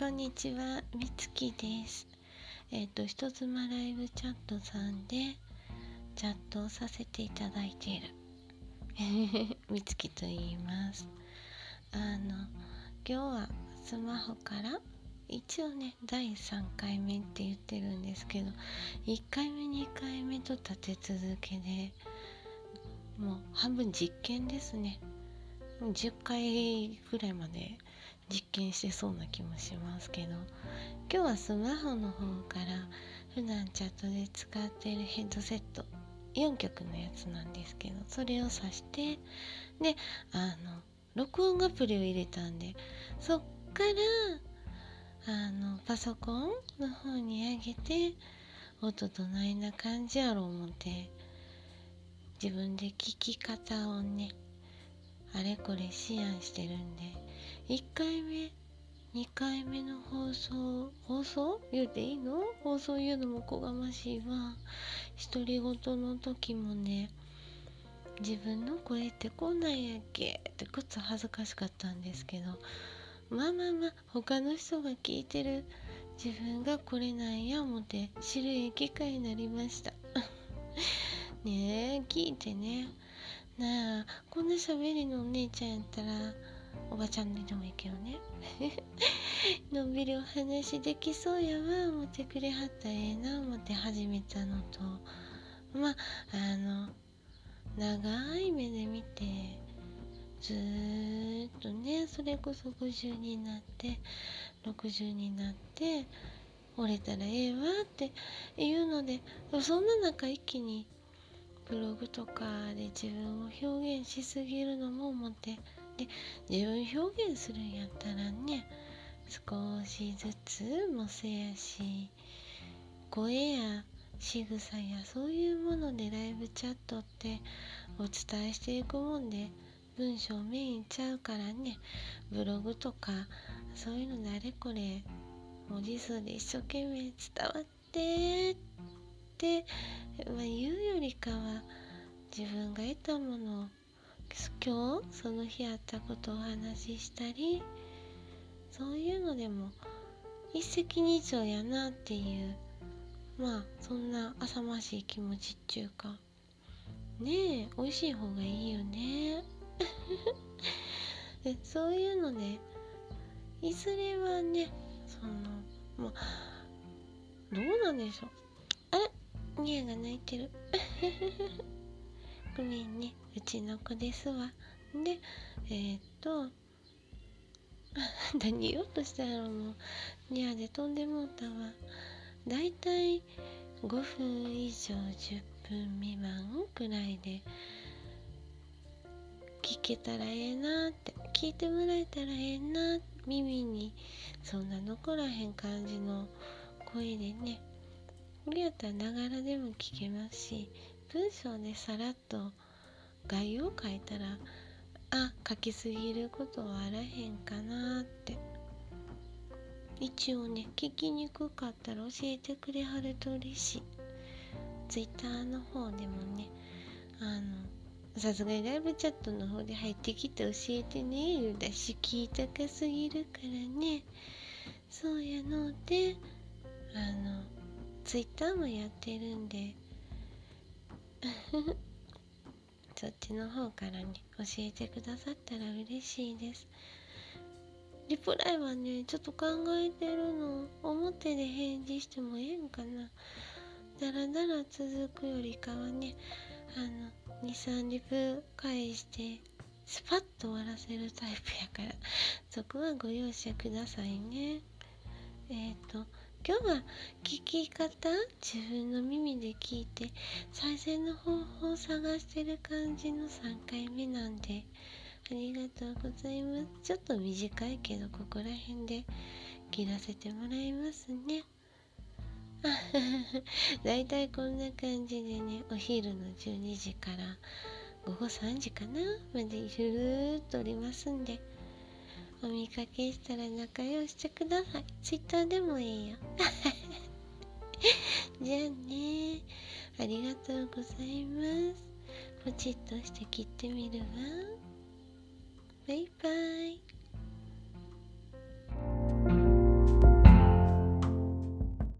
こんにちは、みつきです。えっ、ー、と、人妻ライブチャットさんでチャットをさせていただいている みつきと言います。あの、今日はスマホから一応ね、第3回目って言ってるんですけど、1回目、2回目と立て続けで、もう半分実験ですね。10回ぐらいまで実験してそうな気もしますけど今日はスマホの方から普段チャットで使ってるヘッドセット4曲のやつなんですけどそれを挿してであの録音アプリを入れたんでそっからあのパソコンの方に上げて音どないな感じやろう思って自分で聞き方をねあれこれ思案してるんで1回目2回目の放送放送？言うていいの？放送言うのもこがましいわ。独り言の時もね自分の声ってこんなんやっけ？ってくっつ恥ずかしかったんですけど。まあまあまあ他の人が聞いてる。自分がこれなんや思って知るいい機会になりました。ねえ聞いてね。なあこんな喋りのお姉ちゃんやったら。おばちゃんにでもいいけどね。のんびりお話できそうやわ。思ってくれはったらええな思って始めたのと。まああの長い目で見てずーっとねそれこそ50になって60になって折れたらええわって言うのでそんな中一気にブログとかで自分を表現しすぎるのも思ってで自分表現するんやったらね少しずつもせやし声や仕草やそういうものでライブチャットってお伝えしていくもんで文章メインちゃうからねブログとかそういうのであれこれ文字数で一生懸命伝わってってまあ、言うよりかは自分が得たものを今日その日あったことをお話ししたりそういうのでも一石二鳥やなっていうまあそんな浅ましい気持ちっていうかねえ美味しい方がいいよね。でそういうのでいずれはねそのまあどうなんでしょう。あれ？ニャが泣いてる。ね。うちの子ですわ。でえー、っと 何言おうとしたらもう。ニャで飛んでもうたわ。だいたい5分以上10分未満くらいで聞けたらええなって。聞いてもらえたらええな。耳にそんな残らへん感じの声でね。これやったらながらでも聞けますし文章でさらっと概要書いたらあ書きすぎることはあらへんかなって。一応ね聞きにくかったら教えてくれはると嬉しい。Twitter の方でもねあのさすがにライブチャットの方で入ってきて教えてね言うだし聞いたかすぎるからね。そうやのであのツイッターもやってるんで そっちの方からね教えてくださったら嬉しいです。リプライはねちょっと考えてるの。表で返事してもええんかな。だらだら続くよりかはねあの23リプ返してスパッと終わらせるタイプやから。そこはご容赦くださいね、今日は聞き方自分の耳で聞いて再生の方法を探してる感じの3回目なんでありがとうございますちょっと短いけどここら辺で切らせてもらいますねだいたいこんな感じでねお昼の12時から午後3時かなまでゆるーっとおりますんでお見かけしたら仲良してください。ツイッターでもいいよ。じゃあね。ありがとうございます。ポチッとして切ってみるわ。バイバイ。